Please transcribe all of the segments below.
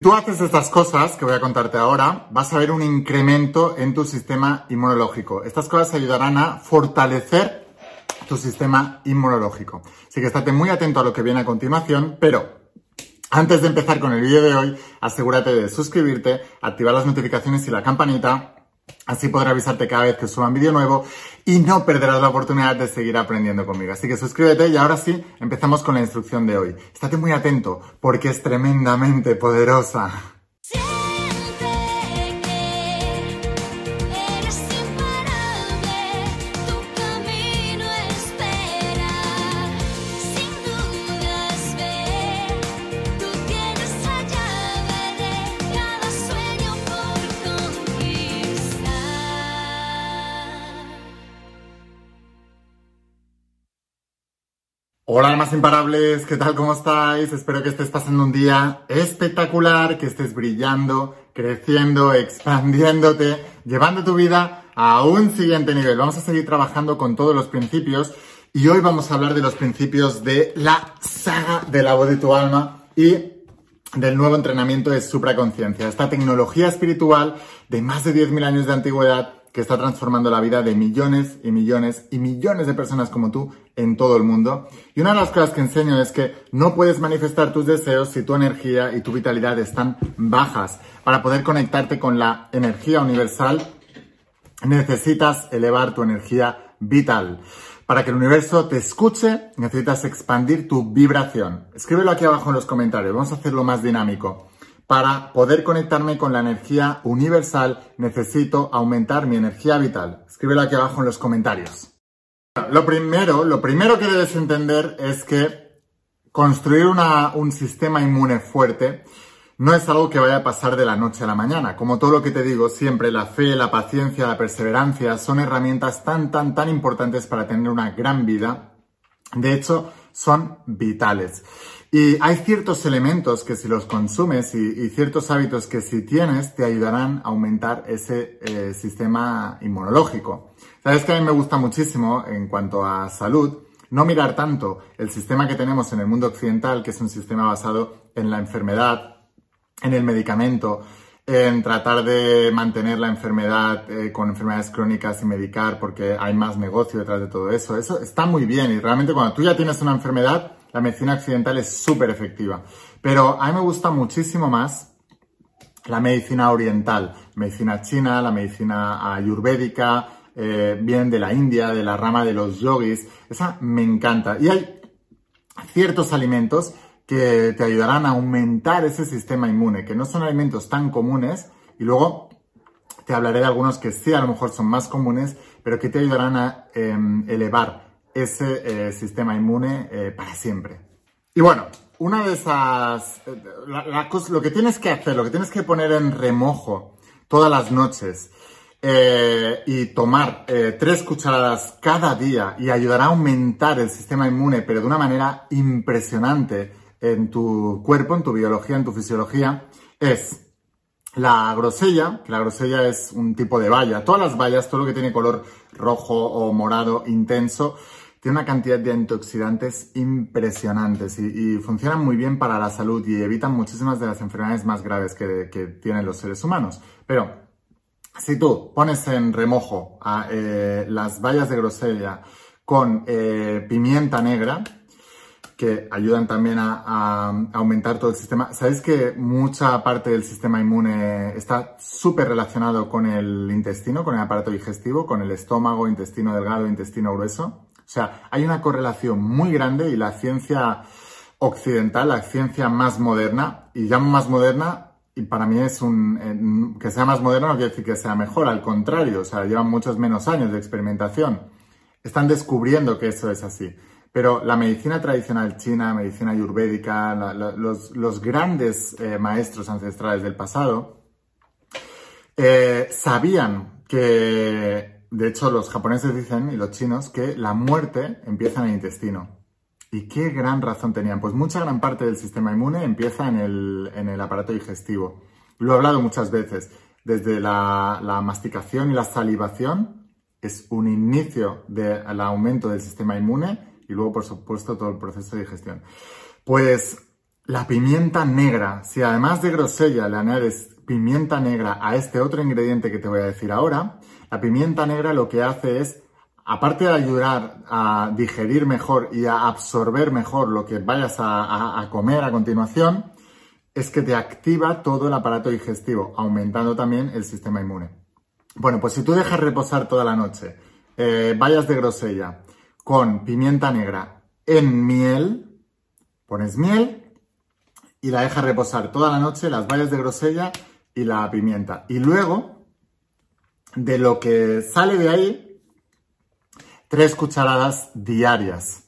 tú haces estas cosas que voy a contarte ahora, vas a ver un incremento en tu sistema inmunológico. Estas cosas ayudarán a fortalecer tu sistema inmunológico. Así que estate muy atento a lo que viene a continuación, pero antes de empezar con el vídeo de hoy, asegúrate de suscribirte, activar las notificaciones y la campanita Así podré avisarte cada vez que suba un vídeo nuevo y no perderás la oportunidad de seguir aprendiendo conmigo. Así que suscríbete y ahora sí, empezamos con la instrucción de hoy. Estate muy atento porque es tremendamente poderosa. Hola, más imparables, ¿qué tal? ¿Cómo estáis? Espero que estés pasando un día espectacular, que estés brillando, creciendo, expandiéndote, llevando tu vida a un siguiente nivel. Vamos a seguir trabajando con todos los principios y hoy vamos a hablar de los principios de la saga de la voz de tu alma y del nuevo entrenamiento de supraconciencia, esta tecnología espiritual de más de 10.000 años de antigüedad que está transformando la vida de millones y millones y millones de personas como tú en todo el mundo. Y una de las cosas que enseño es que no puedes manifestar tus deseos si tu energía y tu vitalidad están bajas. Para poder conectarte con la energía universal, necesitas elevar tu energía vital. Para que el universo te escuche, necesitas expandir tu vibración. Escríbelo aquí abajo en los comentarios. Vamos a hacerlo más dinámico. Para poder conectarme con la energía universal, necesito aumentar mi energía vital. Escríbelo aquí abajo en los comentarios. Lo primero, lo primero que debes entender es que construir un sistema inmune fuerte no es algo que vaya a pasar de la noche a la mañana. Como todo lo que te digo, siempre la fe, la paciencia, la perseverancia son herramientas tan, tan, tan importantes para tener una gran vida. De hecho, son vitales. Y hay ciertos elementos que si los consumes y, ciertos hábitos que si tienes te ayudarán a aumentar ese eh, sistema inmunológico. Sabes que a mí me gusta muchísimo en cuanto a salud no mirar tanto el sistema que tenemos en el mundo occidental, que es un sistema basado en la enfermedad, en el medicamento, en tratar de mantener la enfermedad eh, con enfermedades crónicas y medicar porque hay más negocio detrás de todo eso. Eso está muy bien y realmente cuando tú ya tienes una enfermedad, la medicina occidental es súper efectiva. Pero a mí me gusta muchísimo más la medicina oriental, medicina china, la medicina ayurvédica, eh, bien de la India, de la rama de los yogis. Esa me encanta. Y hay ciertos alimentos que te ayudarán a aumentar ese sistema inmune, que no son alimentos tan comunes. Y luego te hablaré de algunos que sí a lo mejor son más comunes, pero que te ayudarán a em, elevar ese eh, sistema inmune eh, para siempre. Y bueno, una de esas, eh, lo que tienes que hacer, lo que tienes que poner en remojo todas las noches y tomar tres cucharadas cada día y ayudará a aumentar el sistema inmune, pero de una manera impresionante en tu cuerpo, en tu biología, en tu fisiología, es la grosella, que la grosella es un tipo de valla. Todas las vallas, todo lo que tiene color rojo o morado intenso, tiene una cantidad de antioxidantes impresionantes y, funcionan muy bien para la salud y evitan muchísimas de las enfermedades más graves que, tienen los seres humanos. Pero si tú pones en remojo eh, las bayas de grosella con eh, pimienta negra, que ayudan también a, aumentar todo el sistema. ¿Sabéis que mucha parte del sistema inmune está súper relacionado con el intestino, con el aparato digestivo, con el estómago, intestino delgado, intestino grueso? O sea, hay una correlación muy grande y la ciencia occidental, la ciencia más moderna, y llamo más moderna, y para mí es un, que sea más moderna no quiere decir que sea mejor, al contrario, o sea, llevan muchos menos años de experimentación. Están descubriendo que eso es así. Pero la medicina tradicional china, medicina ayurvédica, los, grandes eh, maestros ancestrales del pasado, eh, sabían que de hecho, los japoneses dicen, y los chinos, que la muerte empieza en el intestino. ¿Y qué gran razón tenían? Pues mucha gran parte del sistema inmune empieza en el, aparato digestivo. Lo he hablado muchas veces. Desde la, masticación y la salivación es un inicio del aumento del sistema inmune y luego, por supuesto, todo el proceso de digestión. Pues la pimienta negra, si además de grosella le añades pimienta negra a este otro ingrediente que te voy a decir ahora, la pimienta negra lo que hace es, aparte de ayudar a digerir mejor y a absorber mejor lo que vayas a, comer a continuación, es que te activa todo el aparato digestivo, aumentando también el sistema inmune. Bueno, pues si tú dejas reposar toda la noche eh, bayas de grosella con pimienta negra en miel, pones miel y la dejas reposar toda la noche, las bayas de grosella y la pimienta. Y luego, de lo que sale de ahí, tres cucharadas diarias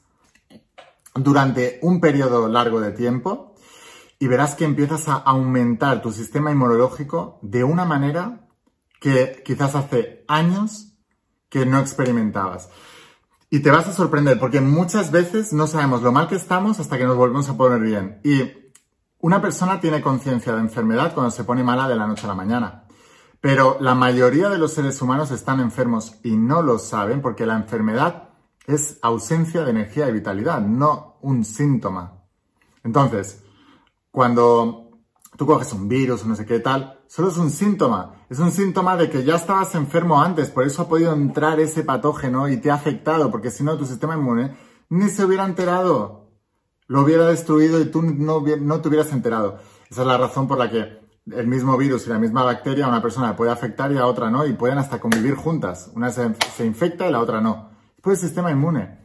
durante un periodo largo de tiempo y verás que empiezas a aumentar tu sistema inmunológico de una manera que quizás hace años que no experimentabas. Y te vas a sorprender porque muchas veces no sabemos lo mal que estamos hasta que nos volvemos a poner bien. Y una persona tiene conciencia de enfermedad cuando se pone mala de la noche a la mañana. Pero la mayoría de los seres humanos están enfermos y no lo saben porque la enfermedad es ausencia de energía y vitalidad, no un síntoma. Entonces, cuando tú coges un virus o no sé qué tal, solo es un síntoma. Es un síntoma de que ya estabas enfermo antes, por eso ha podido entrar ese patógeno y te ha afectado, porque si no tu sistema inmune ni se hubiera enterado lo hubiera destruido y tú no, no te hubieras enterado. Esa es la razón por la que el mismo virus y la misma bacteria a una persona puede afectar y a otra no, y pueden hasta convivir juntas. Una se, infecta y la otra no. Pues el sistema inmune.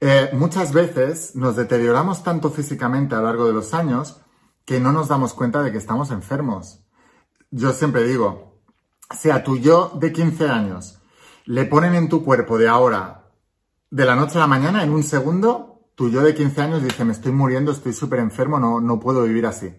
Eh, muchas veces nos deterioramos tanto físicamente a lo largo de los años que no nos damos cuenta de que estamos enfermos. Yo siempre digo, si a tu yo de 15 años le ponen en tu cuerpo de ahora, de la noche a la mañana, en un segundo, tu yo de 15 años dice, me estoy muriendo, estoy súper enfermo, no, no puedo vivir así.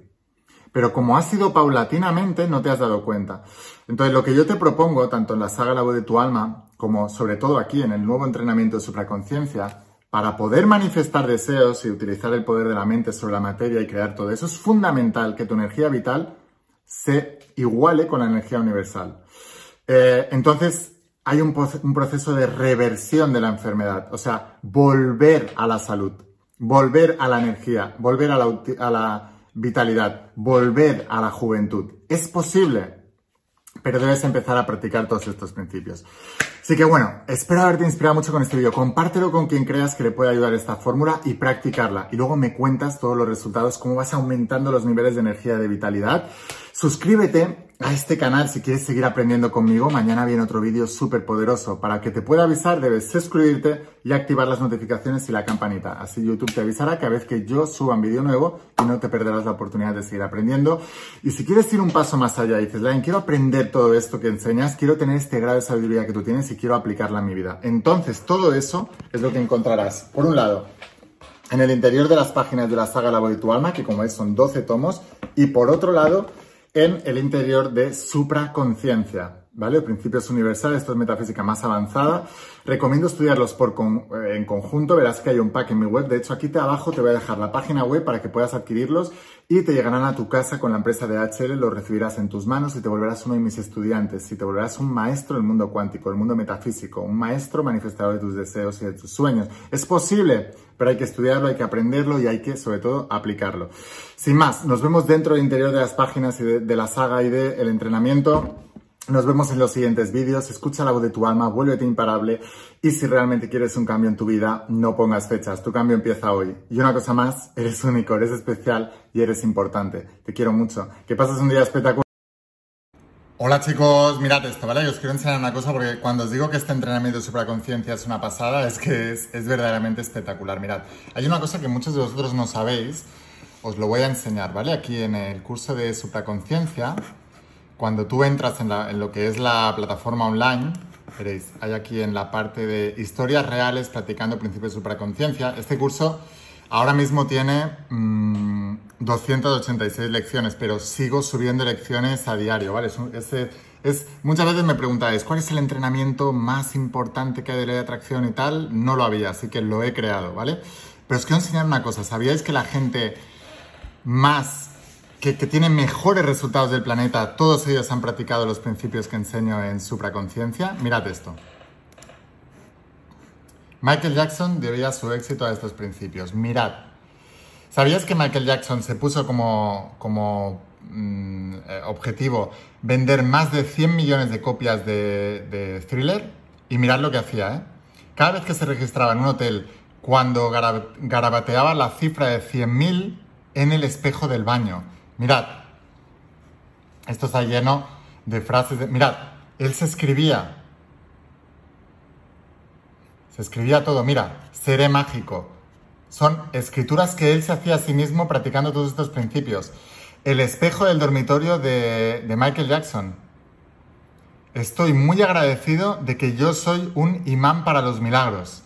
Pero como ha sido paulatinamente, no te has dado cuenta. Entonces, lo que yo te propongo, tanto en la saga La voz de tu alma, como sobre todo aquí en el nuevo entrenamiento de supraconciencia, para poder manifestar deseos y utilizar el poder de la mente sobre la materia y crear todo eso, es fundamental que tu energía vital se iguale con la energía universal. Eh, entonces, hay un, proceso de reversión de la enfermedad, o sea, volver a la salud, volver a la energía, volver a la, a la vitalidad, volver a la juventud. Es posible, pero debes empezar a practicar todos estos principios. Así que bueno, espero haberte inspirado mucho con este vídeo. Compártelo con quien creas que le puede ayudar esta fórmula y practicarla. Y luego me cuentas todos los resultados, cómo vas aumentando los niveles de energía de vitalidad. Suscríbete a este canal si quieres seguir aprendiendo conmigo. Mañana viene otro vídeo súper poderoso. Para que te pueda avisar debes suscribirte y activar las notificaciones y la campanita. Así YouTube te avisará cada vez que yo suba un vídeo nuevo y no te perderás la oportunidad de seguir aprendiendo. Y si quieres ir un paso más allá y dices, Lain, quiero aprender todo esto que enseñas, quiero tener este grado de sabiduría que tú tienes y quiero aplicarla en mi vida. Entonces todo eso es lo que encontrarás. Por un lado, en el interior de las páginas de la saga La Voz de tu Alma, que como ves son 12 tomos, y por otro lado, en el interior de supraconciencia. ¿Vale? Principios universales, esto es metafísica más avanzada. Recomiendo estudiarlos por eh, en conjunto, verás que hay un pack en mi web. De hecho, aquí te abajo te voy a dejar la página web para que puedas adquirirlos y te llegarán a tu casa con la empresa de HL, los recibirás en tus manos y te volverás uno de mis estudiantes y te volverás un maestro del mundo cuántico, del mundo metafísico, un maestro manifestador de tus deseos y de tus sueños. Es posible, pero hay que estudiarlo, hay que aprenderlo y hay que, sobre todo, aplicarlo. Sin más, nos vemos dentro del interior de las páginas y de, la saga y del entrenamiento. Nos vemos en los siguientes vídeos. Escucha la voz de tu alma, vuélvete imparable. Y si realmente quieres un cambio en tu vida, no pongas fechas. Tu cambio empieza hoy. Y una cosa más, eres único, eres especial y eres importante. Te quiero mucho. Que pases un día espectacular. Hola chicos, mirad esto, ¿vale? os quiero enseñar una cosa porque cuando os digo que este entrenamiento de supraconciencia es una pasada, es que es, es verdaderamente espectacular. Mirad, hay una cosa que muchos de vosotros no sabéis, os lo voy a enseñar, ¿vale? Aquí en el curso de supraconciencia cuando tú entras en, lo que es la plataforma online, veréis, hay aquí en la parte de historias reales practicando principios de supraconciencia. Este curso ahora mismo tiene 286 mm, lecciones, pero sigo subiendo lecciones a diario, ¿vale? Muchas veces me preguntáis, ¿cuál es el entrenamiento más importante que hay de ley de atracción y tal? No lo había, así que lo he creado, ¿vale? Pero os quiero enseñar una cosa, ¿sabíais que la gente más que, tienen mejores resultados del planeta, todos ellos han practicado los principios que enseño en supraconciencia. Mirad esto. Michael Jackson debía su éxito a estos principios. Mirad. ¿Sabías que Michael Jackson se puso como, como mm, eh, objetivo vender más de 100 millones de copias de, Thriller? Y mirad lo que hacía, ¿eh? Cada vez que se registraba en un hotel, cuando garabateaba la cifra de 100.000 en el espejo del baño. Mirad, esto está lleno de frases de... Mirad, él se escribía. Se escribía todo. Mira, seré mágico. Son escrituras que él se hacía a sí mismo practicando todos estos principios. El espejo del dormitorio de, de Michael Jackson. Estoy muy agradecido de que yo soy un imán para los milagros.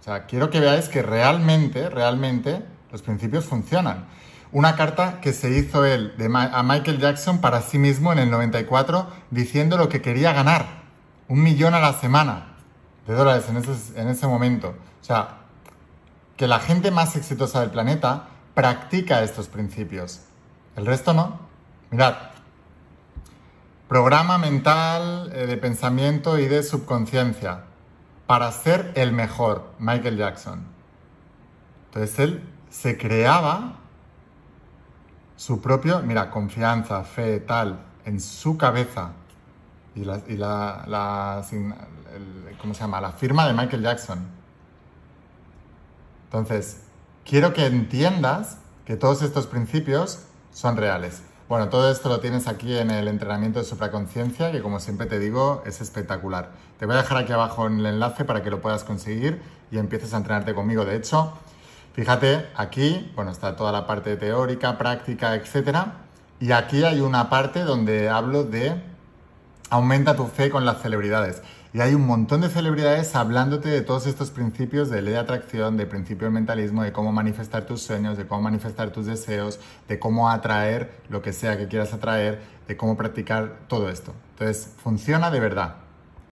O sea, quiero que veáis que realmente, realmente los principios funcionan. Una carta que se hizo él a Michael Jackson para sí mismo en el 94 diciendo lo que quería ganar. Un millón a la semana de dólares en ese, en ese momento. O sea, que la gente más exitosa del planeta practica estos principios. El resto no. Mirad, Programa mental eh, de pensamiento y de subconsciencia para ser el mejor, Michael Jackson. Entonces él se creaba su propio, mira, confianza, fe, tal, en su cabeza. Y la, y la, ¿cómo se llama? La firma de Michael Jackson. Entonces, quiero que entiendas que todos estos principios son reales. Bueno, todo esto lo tienes aquí en el entrenamiento de supraconciencia, que como siempre te digo, es espectacular. Te voy a dejar aquí abajo en el enlace para que lo puedas conseguir y empieces a entrenarte conmigo. De hecho, fíjate, aquí, bueno, está toda la parte teórica, práctica, etcétera. Y aquí hay una parte donde hablo de aumenta tu fe con las celebridades. Y hay un montón de celebridades hablándote de todos estos principios de ley de atracción, de principio del mentalismo, de cómo manifestar tus sueños, de cómo manifestar tus deseos, de cómo atraer lo que sea que quieras atraer, de cómo practicar todo esto. Entonces, funciona de verdad.